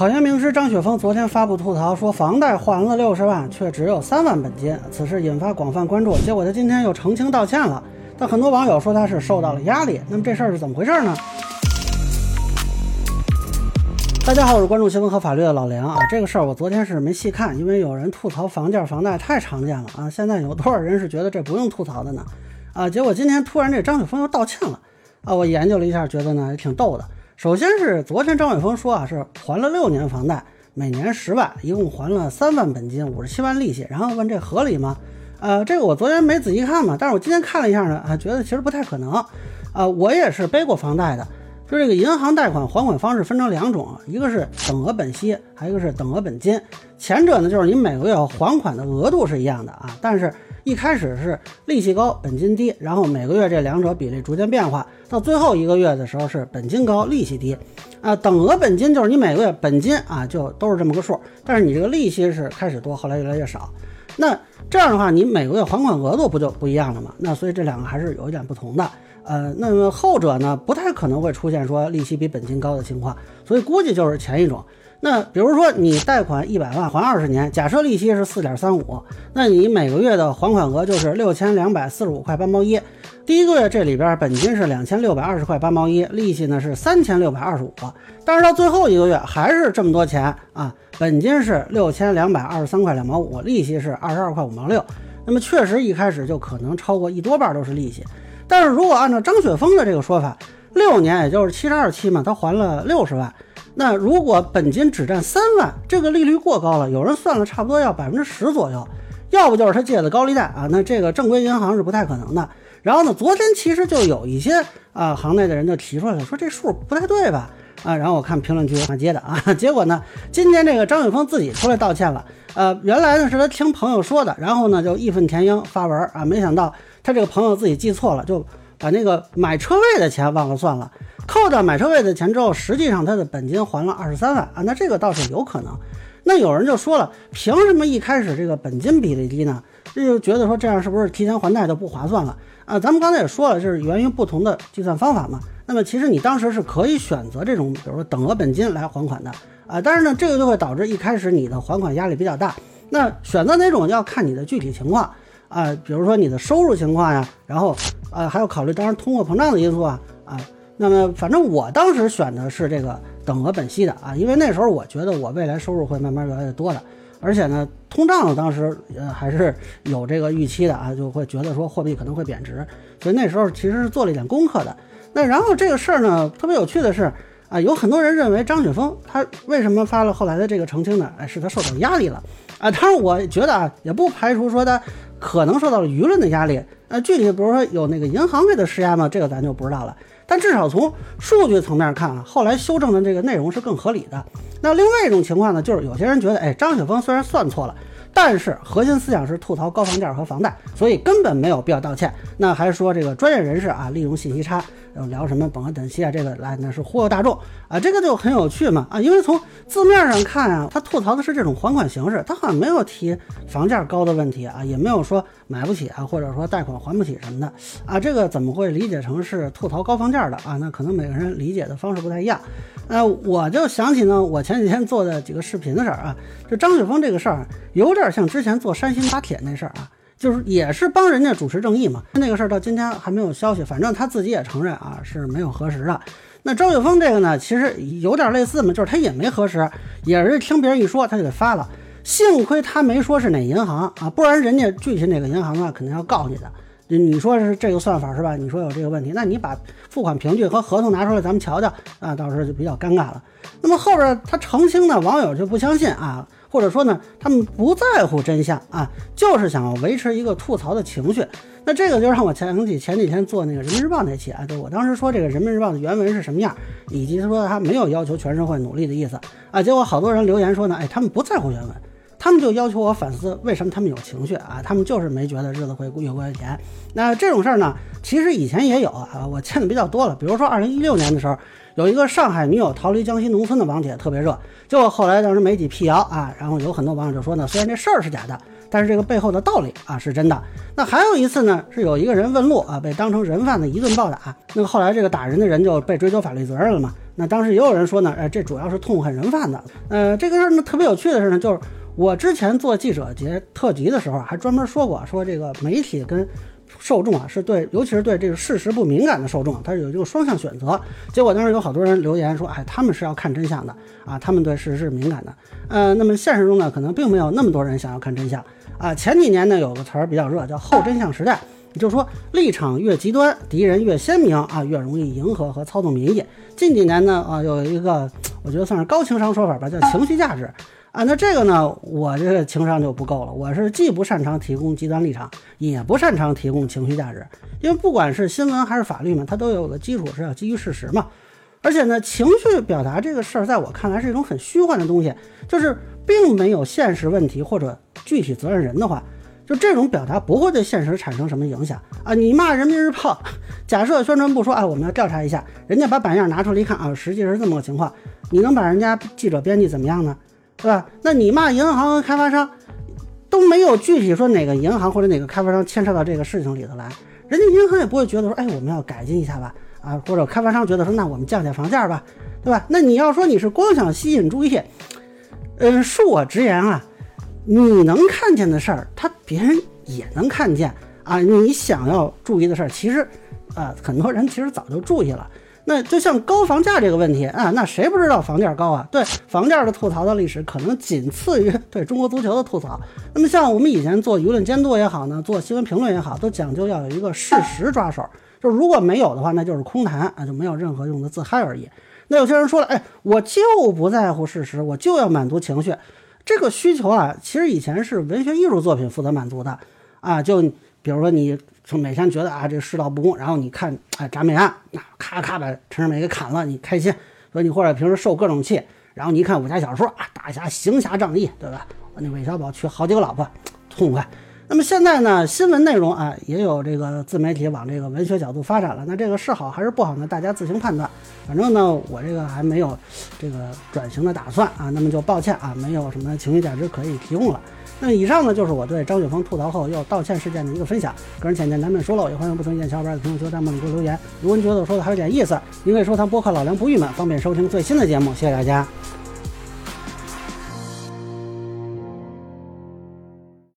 考研名师张雪峰昨天发布吐槽说，房贷还了六十万，却只有三万本金，此事引发广泛关注。结果他今天又澄清道歉了，但很多网友说他是受到了压力。那么这事儿是怎么回事呢？大家好，我是关注新闻和法律的老梁啊。这个事儿我昨天是没细看，因为有人吐槽房价、房贷太常见了啊。现在有多少人是觉得这不用吐槽的呢？啊，结果今天突然这张雪峰又道歉了啊。我研究了一下，觉得呢也挺逗的。首先是昨天张伟峰说啊，是还了六年房贷，每年十万，一共还了三万本金，五十七万利息。然后问这合理吗？呃，这个我昨天没仔细看嘛，但是我今天看了一下呢，啊，觉得其实不太可能。啊，我也是背过房贷的，就这个银行贷款还款方式分成两种，一个是等额本息，还有一个是等额本金。前者呢，就是你每个月还款的额度是一样的啊，但是。一开始是利息高，本金低，然后每个月这两者比例逐渐变化，到最后一个月的时候是本金高，利息低。啊，等额本金就是你每个月本金啊就都是这么个数，但是你这个利息是开始多，后来越来越少。那这样的话，你每个月还款额度不就不一样了吗？那所以这两个还是有一点不同的。呃，那么后者呢，不太可能会出现说利息比本金高的情况，所以估计就是前一种。那比如说你贷款一百万还二十年，假设利息是四点三五，那你每个月的还款额就是六千两百四十五块八毛一。第一个月这里边本金是两千六百二十块八毛一，利息呢是三千六百二十五。但是到最后一个月还是这么多钱啊，本金是六千两百二十三块两毛五，利息是二十二块五毛六。那么确实一开始就可能超过一多半都是利息。但是如果按照张雪峰的这个说法，六年也就是七十二期嘛，他还了六十万。那如果本金只占三万，这个利率过高了，有人算了，差不多要百分之十左右。要不就是他借的高利贷啊，那这个正规银行是不太可能的。然后呢，昨天其实就有一些啊行内的人就提出来了，说这数不太对吧？啊，然后我看评论区骂街的啊，结果呢，今天这个张雪峰自己出来道歉了。呃，原来呢是他听朋友说的，然后呢就义愤填膺发文啊，没想到他这个朋友自己记错了，就把那个买车位的钱忘了算了。扣掉买车位的钱之后，实际上他的本金还了二十三万啊，那这个倒是有可能。那有人就说了，凭什么一开始这个本金比例低呢？这就觉得说这样是不是提前还贷就不划算了啊？咱们刚才也说了，这是源于不同的计算方法嘛。那么其实你当时是可以选择这种，比如说等额本金来还款的啊，但是呢，这个就会导致一开始你的还款压力比较大。那选择哪种要看你的具体情况啊，比如说你的收入情况呀，然后啊还要考虑当然通货膨胀的因素啊啊。那么，反正我当时选的是这个等额本息的啊，因为那时候我觉得我未来收入会慢慢越来越多的，而且呢，通胀当时呃还是有这个预期的啊，就会觉得说货币可能会贬值，所以那时候其实是做了一点功课的。那然后这个事儿呢，特别有趣的是啊，有很多人认为张雪峰他为什么发了后来的这个澄清呢？哎，是他受到压力了啊。当然，我觉得啊，也不排除说他可能受到了舆论的压力。那具体比如说有那个银行给他施压吗？这个咱就不知道了。但至少从数据层面看啊，后来修正的这个内容是更合理的。那另外一种情况呢，就是有些人觉得，哎，张雪峰虽然算错了，但是核心思想是吐槽高房价和房贷，所以根本没有必要道歉。那还是说这个专业人士啊，利用信息差。要聊什么本额等息啊？这个来那是忽悠大众啊，这个就很有趣嘛啊！因为从字面上看啊，他吐槽的是这种还款形式，他好像没有提房价高的问题啊，也没有说买不起啊，或者说贷款还不起什么的啊，这个怎么会理解成是吐槽高房价的啊？那可能每个人理解的方式不太一样。呃，我就想起呢，我前几天做的几个视频的事儿啊，就张雪峰这个事儿，有点像之前做山新打铁那事儿啊。就是也是帮人家主持正义嘛，那个事儿到今天还没有消息，反正他自己也承认啊是没有核实的。那张雪峰这个呢，其实有点类似嘛，就是他也没核实，也是听别人一说他就给发了。幸亏他没说是哪银行啊，不然人家具体哪个银行啊，肯定要告你的。你说是这个算法是吧？你说有这个问题，那你把付款凭据和合同拿出来，咱们瞧瞧啊，到时候就比较尴尬了。那么后边他澄清呢，网友就不相信啊。或者说呢，他们不在乎真相啊，就是想要维持一个吐槽的情绪。那这个就让我想起前几天做那个人民日报那期啊，就我当时说这个人民日报的原文是什么样，以及说他没有要求全社会努力的意思啊。结果好多人留言说呢，哎，他们不在乎原文，他们就要求我反思为什么他们有情绪啊，他们就是没觉得日子会越过越甜。那这种事儿呢，其实以前也有啊，我见的比较多了。比如说二零一六年的时候。有一个上海女友逃离江西农村的网帖特别热，结果后来当时媒体辟谣啊，然后有很多网友就说呢，虽然这事儿是假的，但是这个背后的道理啊是真的。那还有一次呢，是有一个人问路啊，被当成人贩子一顿暴打。那个后来这个打人的人就被追究法律责任了嘛。那当时也有人说呢，哎，这主要是痛恨人贩子。呃，这个事儿呢特别有趣的是呢，就是我之前做记者节特辑的时候，还专门说过，说这个媒体跟。受众啊，是对，尤其是对这个事实不敏感的受众，它是有一个双向选择。结果当时有好多人留言说，哎，他们是要看真相的啊，他们对事实是敏感的。呃，那么现实中呢，可能并没有那么多人想要看真相啊。前几年呢，有个词儿比较热，叫后真相时代，也就是说立场越极端，敌人越鲜明啊，越容易迎合和操纵民意。近几年呢，啊，有一个我觉得算是高情商说法吧，叫情绪价值。啊，那这个呢，我这个情商就不够了。我是既不擅长提供极端立场，也不擅长提供情绪价值。因为不管是新闻还是法律嘛，它都有个基础是要基于事实嘛。而且呢，情绪表达这个事儿，在我看来是一种很虚幻的东西，就是并没有现实问题或者具体责任人的话，就这种表达不会对现实产生什么影响啊。你骂人民日报，假设宣传部说啊，我们要调查一下，人家把版样拿出来一看啊，实际是这么个情况，你能把人家记者编辑怎么样呢？对吧？那你骂银行和开发商都没有具体说哪个银行或者哪个开发商牵扯到这个事情里头来，人家银行也不会觉得说，哎，我们要改进一下吧？啊，或者开发商觉得说，那我们降降房价吧，对吧？那你要说你是光想吸引注意，嗯，恕我直言啊，你能看见的事儿，他别人也能看见啊。你想要注意的事儿，其实啊，很多人其实早就注意了。那就像高房价这个问题啊，那谁不知道房价高啊？对房价的吐槽的历史，可能仅次于对中国足球的吐槽。那么像我们以前做舆论监督也好呢，做新闻评论也好，都讲究要有一个事实抓手，就如果没有的话，那就是空谈啊，就没有任何用的自嗨而已。那有些人说了，哎，我就不在乎事实，我就要满足情绪，这个需求啊，其实以前是文学艺术作品负责满足的啊，就比如说你。就每天觉得啊，这世道不公，然后你看啊，铡美案，那咔咔把陈世美给砍了，你开心；所以你或者平时受各种气，然后你一看武侠小说啊，大侠行侠仗义，对吧？那韦小宝娶好几个老婆，痛快。那么现在呢，新闻内容啊，也有这个自媒体往这个文学角度发展了。那这个是好还是不好呢？大家自行判断。反正呢，我这个还没有这个转型的打算啊。那么就抱歉啊，没有什么情绪价值可以提供了。那么以上呢，就是我对张雪峰吐槽后又道歉事件的一个分享。个人浅见难免疏漏，也欢迎不同意见小伙伴在评论区弹幕里给我留言。如果您觉得我说的还有点意思，您可以收藏播客老梁不郁闷，方便收听最新的节目。谢谢大家。